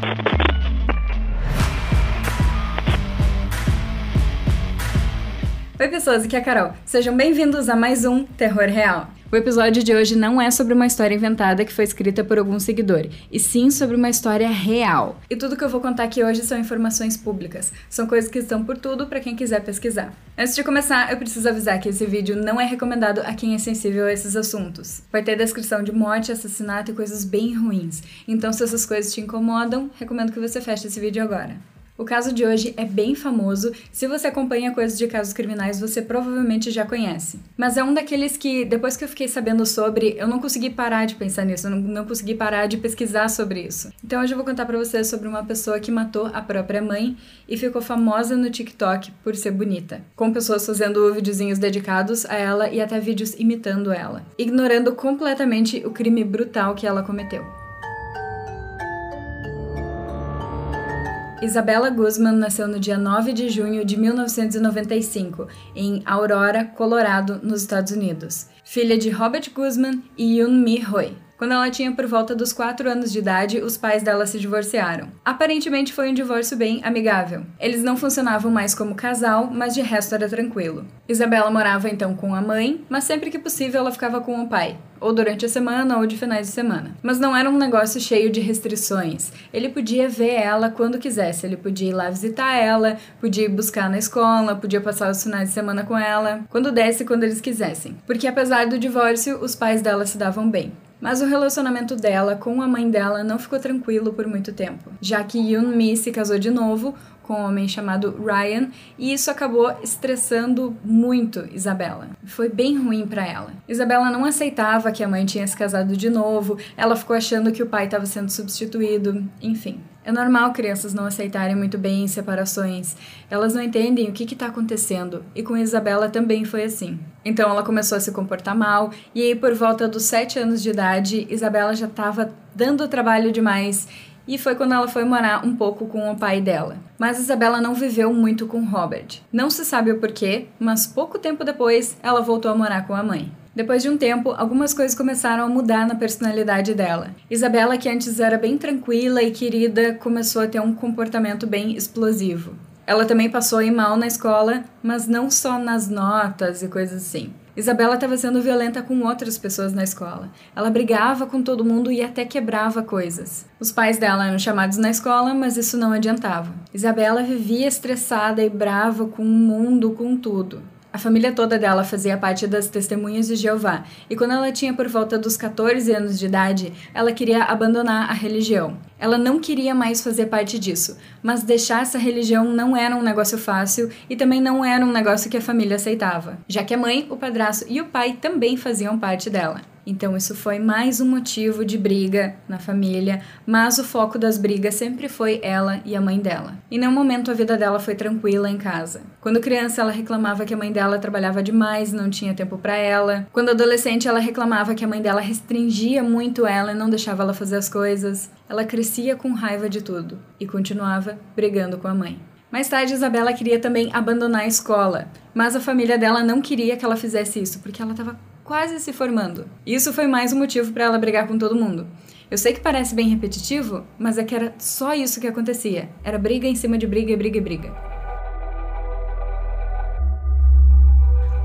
Thank you. Oi, pessoas, aqui é a Carol. Sejam bem-vindos a mais um Terror Real. O episódio de hoje não é sobre uma história inventada que foi escrita por algum seguidor, e sim sobre uma história real. E tudo que eu vou contar aqui hoje são informações públicas. São coisas que estão por tudo para quem quiser pesquisar. Antes de começar, eu preciso avisar que esse vídeo não é recomendado a quem é sensível a esses assuntos. Vai ter descrição de morte, assassinato e coisas bem ruins. Então, se essas coisas te incomodam, recomendo que você feche esse vídeo agora. O caso de hoje é bem famoso. Se você acompanha coisas de casos criminais, você provavelmente já conhece. Mas é um daqueles que, depois que eu fiquei sabendo sobre, eu não consegui parar de pensar nisso, eu não, não consegui parar de pesquisar sobre isso. Então hoje eu vou contar para vocês sobre uma pessoa que matou a própria mãe e ficou famosa no TikTok por ser bonita, com pessoas fazendo videozinhos dedicados a ela e até vídeos imitando ela, ignorando completamente o crime brutal que ela cometeu. Isabella Guzman nasceu no dia 9 de junho de 1995, em Aurora, Colorado, nos Estados Unidos. Filha de Robert Guzman e Yoon Mi Hoi. Quando ela tinha por volta dos 4 anos de idade, os pais dela se divorciaram. Aparentemente foi um divórcio bem amigável. Eles não funcionavam mais como casal, mas de resto era tranquilo. Isabela morava então com a mãe, mas sempre que possível ela ficava com o pai, ou durante a semana ou de finais de semana. Mas não era um negócio cheio de restrições. Ele podia ver ela quando quisesse, ele podia ir lá visitar ela, podia ir buscar na escola, podia passar os finais de semana com ela, quando desse, quando eles quisessem. Porque apesar do divórcio, os pais dela se davam bem. Mas o relacionamento dela com a mãe dela não ficou tranquilo por muito tempo, já que Yoon Mi se casou de novo com um homem chamado Ryan e isso acabou estressando muito Isabela. Foi bem ruim para ela. Isabela não aceitava que a mãe tinha se casado de novo, ela ficou achando que o pai estava sendo substituído, enfim. É normal crianças não aceitarem muito bem separações. Elas não entendem o que está acontecendo. E com Isabela também foi assim. Então ela começou a se comportar mal. E aí, por volta dos sete anos de idade, Isabela já estava dando trabalho demais. E foi quando ela foi morar um pouco com o pai dela. Mas Isabela não viveu muito com Robert. Não se sabe o porquê, mas pouco tempo depois ela voltou a morar com a mãe. Depois de um tempo, algumas coisas começaram a mudar na personalidade dela. Isabela, que antes era bem tranquila e querida, começou a ter um comportamento bem explosivo. Ela também passou a ir mal na escola, mas não só nas notas e coisas assim. Isabela estava sendo violenta com outras pessoas na escola. Ela brigava com todo mundo e até quebrava coisas. Os pais dela eram chamados na escola, mas isso não adiantava. Isabela vivia estressada e brava com o mundo, com tudo. A família toda dela fazia parte das Testemunhas de Jeová, e quando ela tinha por volta dos 14 anos de idade, ela queria abandonar a religião. Ela não queria mais fazer parte disso, mas deixar essa religião não era um negócio fácil e também não era um negócio que a família aceitava, já que a mãe, o padrasto e o pai também faziam parte dela. Então isso foi mais um motivo de briga na família, mas o foco das brigas sempre foi ela e a mãe dela. Em nenhum momento a vida dela foi tranquila em casa. Quando criança ela reclamava que a mãe dela trabalhava demais, não tinha tempo para ela. Quando adolescente ela reclamava que a mãe dela restringia muito ela e não deixava ela fazer as coisas. Ela crescia com raiva de tudo e continuava brigando com a mãe. Mais tarde, Isabela queria também abandonar a escola, mas a família dela não queria que ela fizesse isso, porque ela estava quase se formando. Isso foi mais um motivo para ela brigar com todo mundo. Eu sei que parece bem repetitivo, mas é que era só isso que acontecia. Era briga em cima de briga, briga e briga.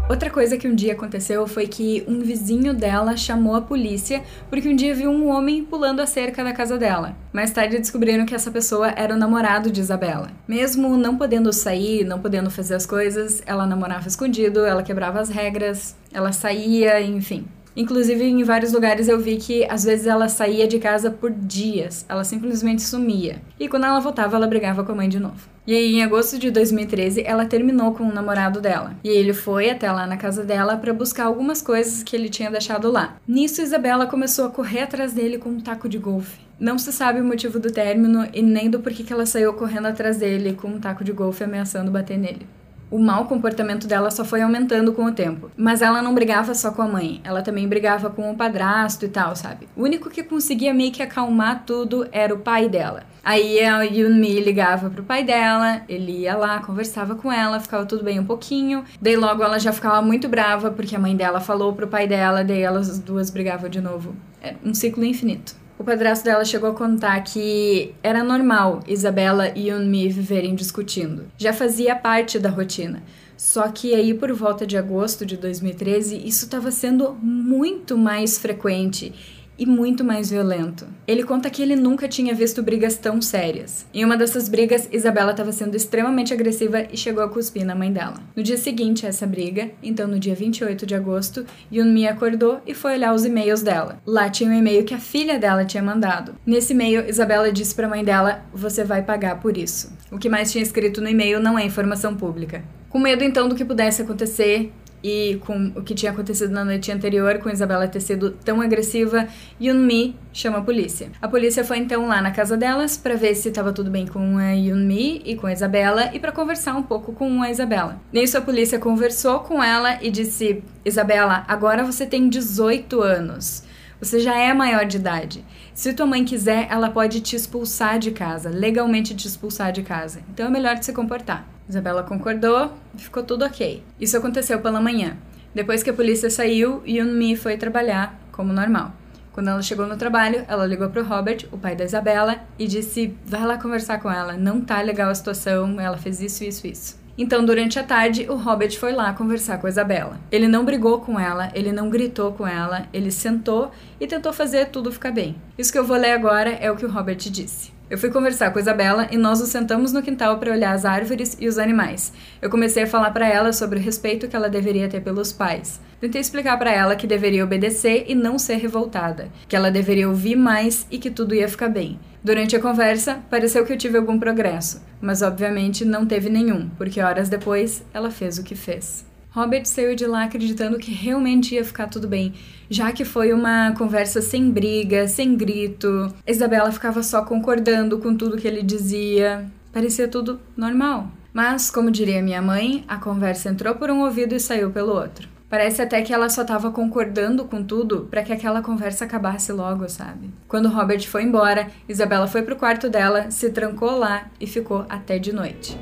Outra coisa que um dia aconteceu foi que um vizinho dela chamou a polícia porque um dia viu um homem pulando a cerca da casa dela. Mais tarde descobriram que essa pessoa era o namorado de Isabela. Mesmo não podendo sair, não podendo fazer as coisas, ela namorava escondido, ela quebrava as regras, ela saía, enfim. Inclusive, em vários lugares eu vi que às vezes ela saía de casa por dias, ela simplesmente sumia. E quando ela voltava, ela brigava com a mãe de novo. E aí, em agosto de 2013, ela terminou com o namorado dela. E ele foi até lá na casa dela para buscar algumas coisas que ele tinha deixado lá. Nisso, Isabela começou a correr atrás dele com um taco de golfe. Não se sabe o motivo do término e nem do porquê que ela saiu correndo atrás dele com um taco de golfe ameaçando bater nele o mau comportamento dela só foi aumentando com o tempo. Mas ela não brigava só com a mãe, ela também brigava com o padrasto e tal, sabe? O único que conseguia meio que acalmar tudo era o pai dela. Aí a Yunmi ligava pro pai dela, ele ia lá, conversava com ela, ficava tudo bem um pouquinho. Daí logo ela já ficava muito brava porque a mãe dela falou pro pai dela, daí elas duas brigavam de novo. É um ciclo infinito. O padrasto dela chegou a contar que era normal Isabela e Yunmi viverem discutindo. Já fazia parte da rotina. Só que aí por volta de agosto de 2013, isso estava sendo muito mais frequente e muito mais violento. Ele conta que ele nunca tinha visto brigas tão sérias. Em uma dessas brigas, Isabela estava sendo extremamente agressiva e chegou a cuspir na mãe dela. No dia seguinte a essa briga, então no dia 28 de agosto, Yunmi acordou e foi olhar os e-mails dela. Lá tinha um e-mail que a filha dela tinha mandado. Nesse e-mail, Isabela disse para a mãe dela: "Você vai pagar por isso". O que mais tinha escrito no e-mail não é informação pública. Com medo então do que pudesse acontecer, e com o que tinha acontecido na noite anterior, com Isabela ter sido tão agressiva, Yunmi chama a polícia. A polícia foi então lá na casa delas para ver se estava tudo bem com a Yunmi e com a Isabela e para conversar um pouco com a Isabela. Nisso a polícia conversou com ela e disse: "Isabela, agora você tem 18 anos. Você já é maior de idade. Se tua mãe quiser, ela pode te expulsar de casa, legalmente te expulsar de casa. Então é melhor te se comportar." Isabela concordou e ficou tudo ok. Isso aconteceu pela manhã. Depois que a polícia saiu, Yunmi foi trabalhar como normal. Quando ela chegou no trabalho, ela ligou para o Robert, o pai da Isabela, e disse: vai lá conversar com ela, não tá legal a situação, ela fez isso, isso, isso. Então, durante a tarde, o Robert foi lá conversar com a Isabela. Ele não brigou com ela, ele não gritou com ela, ele sentou e tentou fazer tudo ficar bem. Isso que eu vou ler agora é o que o Robert disse. Eu fui conversar com a Isabela e nós nos sentamos no quintal para olhar as árvores e os animais. Eu comecei a falar para ela sobre o respeito que ela deveria ter pelos pais. Tentei explicar para ela que deveria obedecer e não ser revoltada, que ela deveria ouvir mais e que tudo ia ficar bem. Durante a conversa, pareceu que eu tive algum progresso, mas obviamente não teve nenhum, porque horas depois ela fez o que fez. Robert saiu de lá acreditando que realmente ia ficar tudo bem, já que foi uma conversa sem briga, sem grito. Isabela ficava só concordando com tudo que ele dizia. Parecia tudo normal. Mas, como diria minha mãe, a conversa entrou por um ouvido e saiu pelo outro. Parece até que ela só estava concordando com tudo para que aquela conversa acabasse logo, sabe? Quando Robert foi embora, Isabela foi pro quarto dela, se trancou lá e ficou até de noite.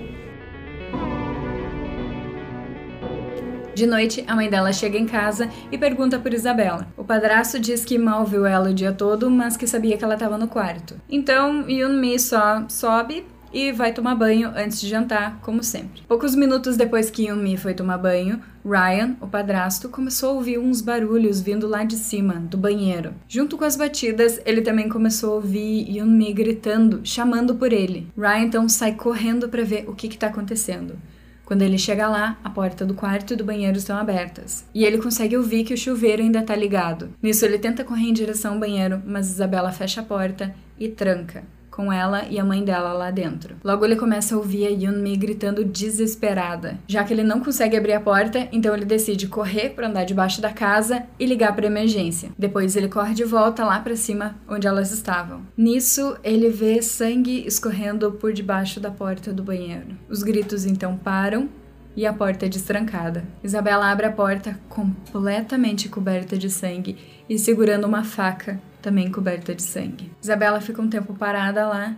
De noite, a mãe dela chega em casa e pergunta por Isabela. O padrasto diz que mal viu ela o dia todo, mas que sabia que ela estava no quarto. Então, Yunmi só sobe e vai tomar banho antes de jantar, como sempre. Poucos minutos depois que Yunmi foi tomar banho, Ryan, o padrasto, começou a ouvir uns barulhos vindo lá de cima, do banheiro. Junto com as batidas, ele também começou a ouvir Yunmi gritando, chamando por ele. Ryan então sai correndo para ver o que está acontecendo. Quando ele chega lá, a porta do quarto e do banheiro estão abertas. E ele consegue ouvir que o chuveiro ainda está ligado. Nisso, ele tenta correr em direção ao banheiro, mas Isabela fecha a porta e tranca com ela e a mãe dela lá dentro. Logo ele começa a ouvir a Yunmi gritando desesperada. Já que ele não consegue abrir a porta, então ele decide correr para andar debaixo da casa e ligar para emergência. Depois ele corre de volta lá para cima onde elas estavam. Nisso, ele vê sangue escorrendo por debaixo da porta do banheiro. Os gritos então param e a porta é destrancada. Isabela abre a porta completamente coberta de sangue e segurando uma faca também coberta de sangue. Isabela fica um tempo parada lá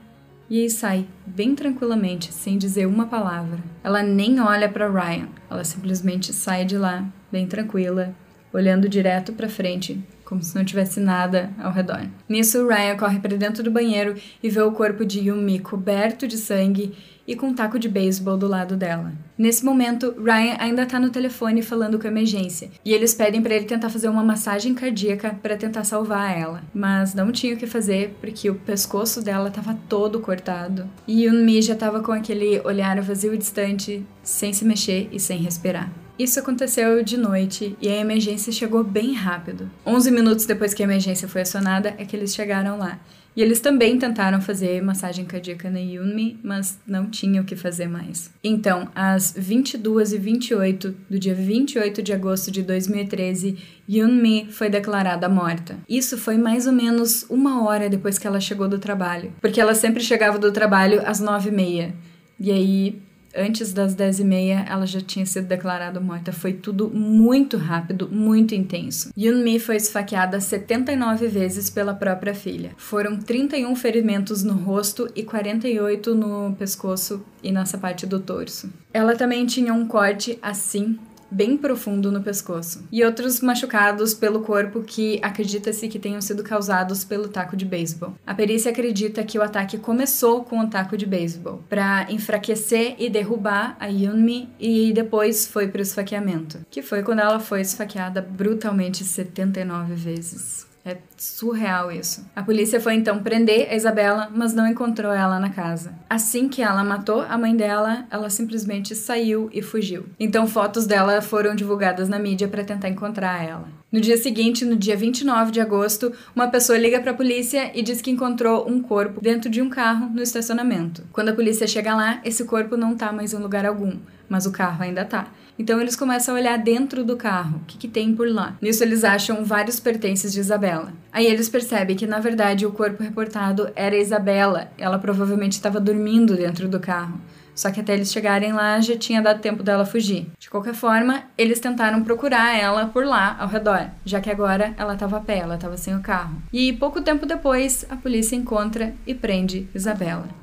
e aí sai, bem tranquilamente, sem dizer uma palavra. Ela nem olha para Ryan, ela simplesmente sai de lá, bem tranquila, olhando direto para frente, como se não tivesse nada ao redor. Nisso, Ryan corre para dentro do banheiro e vê o corpo de Yumi coberto de sangue e com um taco de beisebol do lado dela. Nesse momento, Ryan ainda tá no telefone falando com a emergência, e eles pedem para ele tentar fazer uma massagem cardíaca para tentar salvar ela, mas não tinha o que fazer porque o pescoço dela tava todo cortado. E Yunmi já tava com aquele olhar vazio e distante, sem se mexer e sem respirar. Isso aconteceu de noite e a emergência chegou bem rápido. 11 minutos depois que a emergência foi acionada é que eles chegaram lá. E eles também tentaram fazer massagem cardíaca na Yunmi, mas não tinham o que fazer mais. Então, às 22h28 do dia 28 de agosto de 2013, Yunmi foi declarada morta. Isso foi mais ou menos uma hora depois que ela chegou do trabalho, porque ela sempre chegava do trabalho às 9h30. E aí, antes das 10 e meia, ela já tinha sido declarada morta. Foi tudo muito rápido, muito intenso. Yunmi foi esfaqueada 79 vezes pela própria filha. Foram 31 ferimentos no rosto e 48 no pescoço e nessa parte do torso. Ela também tinha um corte assim bem profundo no pescoço, e outros machucados pelo corpo que acredita-se que tenham sido causados pelo taco de beisebol. A perícia acredita que o ataque começou com o taco de beisebol, para enfraquecer e derrubar a Yunmi e depois foi para o esfaqueamento, que foi quando ela foi esfaqueada brutalmente 79 vezes. É surreal isso. A polícia foi então prender a Isabela, mas não encontrou ela na casa. Assim que ela matou a mãe dela, ela simplesmente saiu e fugiu. Então fotos dela foram divulgadas na mídia para tentar encontrar ela. No dia seguinte, no dia 29 de agosto, uma pessoa liga para a polícia e diz que encontrou um corpo dentro de um carro no estacionamento. Quando a polícia chega lá, esse corpo não tá mais em lugar algum, mas o carro ainda tá. Então eles começam a olhar dentro do carro, o que, que tem por lá. Nisso eles acham vários pertences de Isabela. Aí eles percebem que na verdade o corpo reportado era Isabela. Ela provavelmente estava dormindo dentro do carro. Só que até eles chegarem lá já tinha dado tempo dela fugir. De qualquer forma, eles tentaram procurar ela por lá, ao redor, já que agora ela estava a pé, ela estava sem o carro. E pouco tempo depois, a polícia encontra e prende Isabela.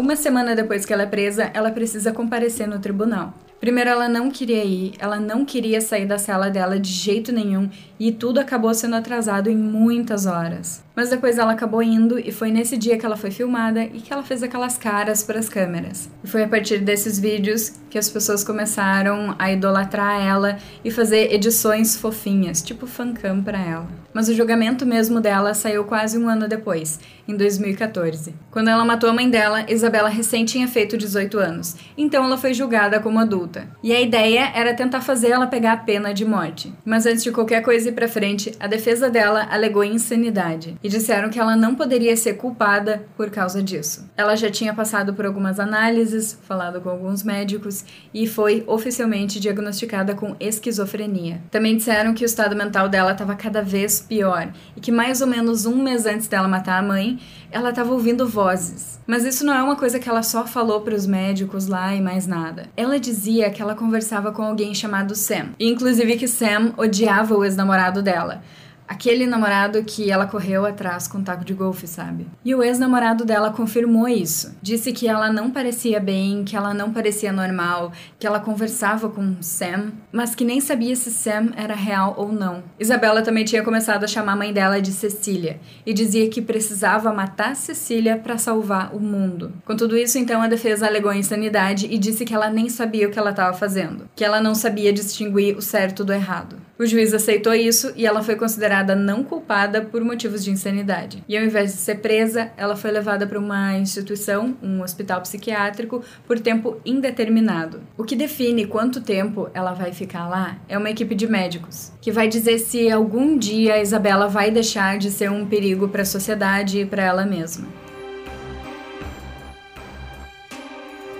Uma semana depois que ela é presa, ela precisa comparecer no tribunal. Primeiro, ela não queria ir, ela não queria sair da cela dela de jeito nenhum e tudo acabou sendo atrasado em muitas horas. Mas depois ela acabou indo e foi nesse dia que ela foi filmada e que ela fez aquelas caras para as câmeras. E foi a partir desses vídeos que as pessoas começaram a idolatrar ela e fazer edições fofinhas, tipo fancam para ela. Mas o julgamento mesmo dela saiu quase um ano depois, em 2014. Quando ela matou a mãe dela, Isabela recém tinha feito 18 anos, então ela foi julgada como adulta. E a ideia era tentar fazer ela pegar a pena de morte. Mas antes de qualquer coisa ir pra frente, a defesa dela alegou insanidade e disseram que ela não poderia ser culpada por causa disso. Ela já tinha passado por algumas análises, falado com alguns médicos e foi oficialmente diagnosticada com esquizofrenia. Também disseram que o estado mental dela estava cada vez pior e que mais ou menos um mês antes dela matar a mãe, ela estava ouvindo vozes. Mas isso não é uma coisa que ela só falou para os médicos lá e mais nada. Ela dizia que ela conversava com alguém chamado Sam, e inclusive que Sam odiava o ex-namorado dela aquele namorado que ela correu atrás com um taco de golfe, sabe? E o ex-namorado dela confirmou isso. Disse que ela não parecia bem, que ela não parecia normal, que ela conversava com Sam, mas que nem sabia se Sam era real ou não. Isabela também tinha começado a chamar a mãe dela de Cecília e dizia que precisava matar Cecília para salvar o mundo. Com tudo isso, então, a defesa alegou insanidade e disse que ela nem sabia o que ela estava fazendo, que ela não sabia distinguir o certo do errado. O juiz aceitou isso e ela foi considerada não culpada por motivos de insanidade. E ao invés de ser presa, ela foi levada para uma instituição, um hospital psiquiátrico, por tempo indeterminado. O que define quanto tempo ela vai ficar lá é uma equipe de médicos, que vai dizer se algum dia a Isabela vai deixar de ser um perigo para a sociedade e para ela mesma.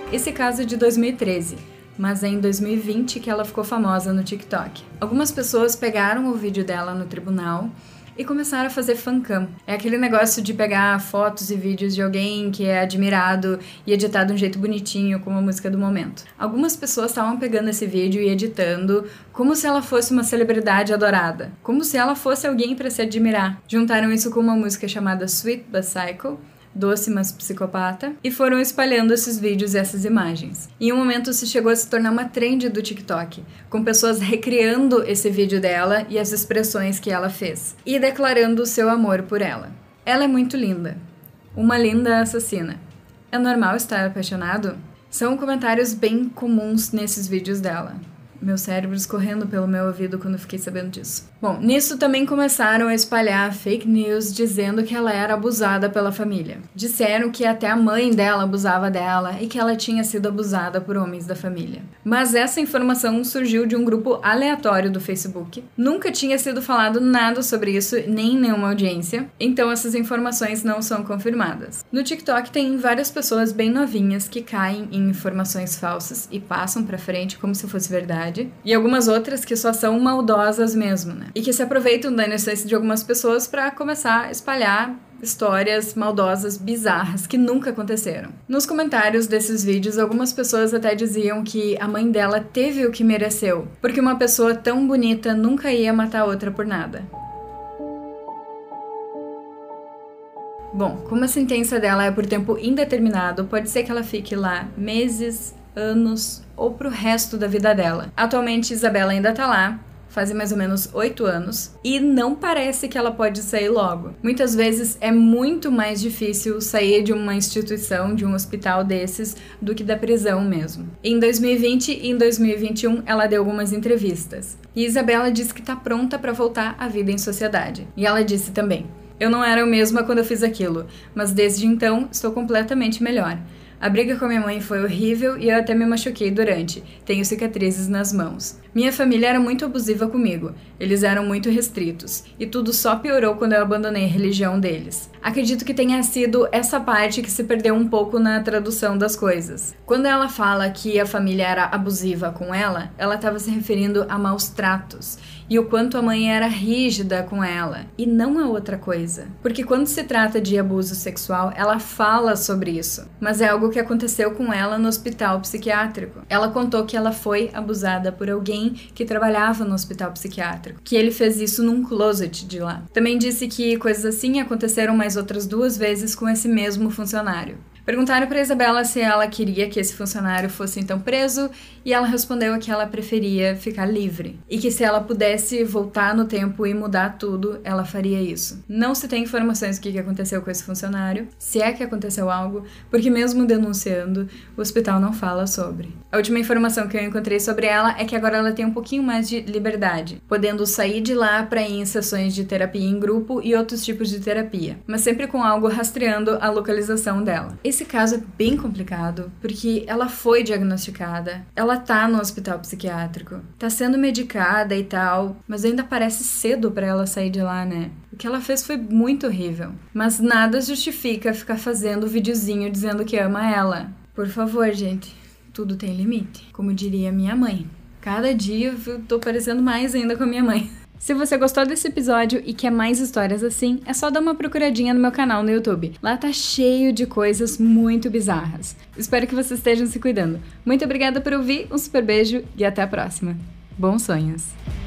Esse caso é de 2013 mas é em 2020 que ela ficou famosa no TikTok. Algumas pessoas pegaram o vídeo dela no tribunal e começaram a fazer fancam. É aquele negócio de pegar fotos e vídeos de alguém que é admirado e editar de um jeito bonitinho, como a música do momento. Algumas pessoas estavam pegando esse vídeo e editando como se ela fosse uma celebridade adorada, como se ela fosse alguém para se admirar. Juntaram isso com uma música chamada Sweet But Psycho doce mas psicopata, e foram espalhando esses vídeos e essas imagens. Em um momento se chegou a se tornar uma trend do TikTok, com pessoas recriando esse vídeo dela e as expressões que ela fez, e declarando o seu amor por ela. Ela é muito linda. Uma linda assassina. É normal estar apaixonado? São comentários bem comuns nesses vídeos dela meu cérebro escorrendo pelo meu ouvido quando fiquei sabendo disso. Bom, nisso também começaram a espalhar fake news dizendo que ela era abusada pela família. Disseram que até a mãe dela abusava dela e que ela tinha sido abusada por homens da família. Mas essa informação surgiu de um grupo aleatório do Facebook. Nunca tinha sido falado nada sobre isso, nem em nenhuma audiência, então essas informações não são confirmadas. No TikTok tem várias pessoas bem novinhas que caem em informações falsas e passam para frente como se fosse verdade verdade, e algumas outras que só são maldosas mesmo, né? E que se aproveitam da inocência de algumas pessoas para começar a espalhar histórias maldosas bizarras que nunca aconteceram. Nos comentários desses vídeos, algumas pessoas até diziam que a mãe dela teve o que mereceu, porque uma pessoa tão bonita nunca ia matar outra por nada. Bom, como a sentença dela é por tempo indeterminado, pode ser que ela fique lá meses, anos ou pro resto da vida dela. Atualmente, Isabela ainda tá lá, fazem mais ou menos oito anos, e não parece que ela pode sair logo. Muitas vezes é muito mais difícil sair de uma instituição, de um hospital desses, do que da prisão mesmo. Em 2020 e em 2021, ela deu algumas entrevistas. E Isabela disse que está pronta para voltar à vida em sociedade. E ela disse também: Eu não era a mesma quando eu fiz aquilo, mas desde então estou completamente melhor. A briga com minha mãe foi horrível e eu até me machuquei durante. Tenho cicatrizes nas mãos. Minha família era muito abusiva comigo. Eles eram muito restritos. E tudo só piorou quando eu abandonei a religião deles. Acredito que tenha sido essa parte que se perdeu um pouco na tradução das coisas. Quando ela fala que a família era abusiva com ela, ela estava se referindo a maus tratos e o quanto a mãe era rígida com ela, e não a outra coisa. Porque quando se trata de abuso sexual, ela fala sobre isso, mas é algo que aconteceu com ela no hospital psiquiátrico. Ela contou que ela foi abusada por alguém que trabalhava no hospital psiquiátrico, que ele fez isso num closet de lá. Também disse que coisas assim aconteceram mais outras duas vezes com esse mesmo funcionário. Perguntaram para Isabela se ela queria que esse funcionário fosse então preso e ela respondeu que ela preferia ficar livre e que se ela pudesse voltar no tempo e mudar tudo, ela faria isso. Não se tem informações do que aconteceu com esse funcionário, se é que aconteceu algo, porque mesmo denunciando, o hospital não fala sobre. A última informação que eu encontrei sobre ela é que agora ela tem um pouquinho mais de liberdade, podendo sair de lá para ir em sessões de terapia em grupo e outros tipos de terapia, mas sempre com algo rastreando a localização dela. Esse caso é bem complicado, porque ela foi diagnosticada, ela tá no hospital psiquiátrico, tá sendo medicada e tal, mas ainda parece cedo para ela sair de lá, né? O que ela fez foi muito horrível. Mas nada justifica ficar fazendo videozinho dizendo que ama ela. Por favor, gente, tudo tem limite. Como diria minha mãe. Cada dia eu tô parecendo mais ainda com a minha mãe. Se você gostou desse episódio e quer mais histórias assim, é só dar uma procuradinha no meu canal no YouTube. Lá tá cheio de coisas muito bizarras. Espero que vocês estejam se cuidando. Muito obrigada por ouvir, um super beijo e até a próxima. Bons sonhos!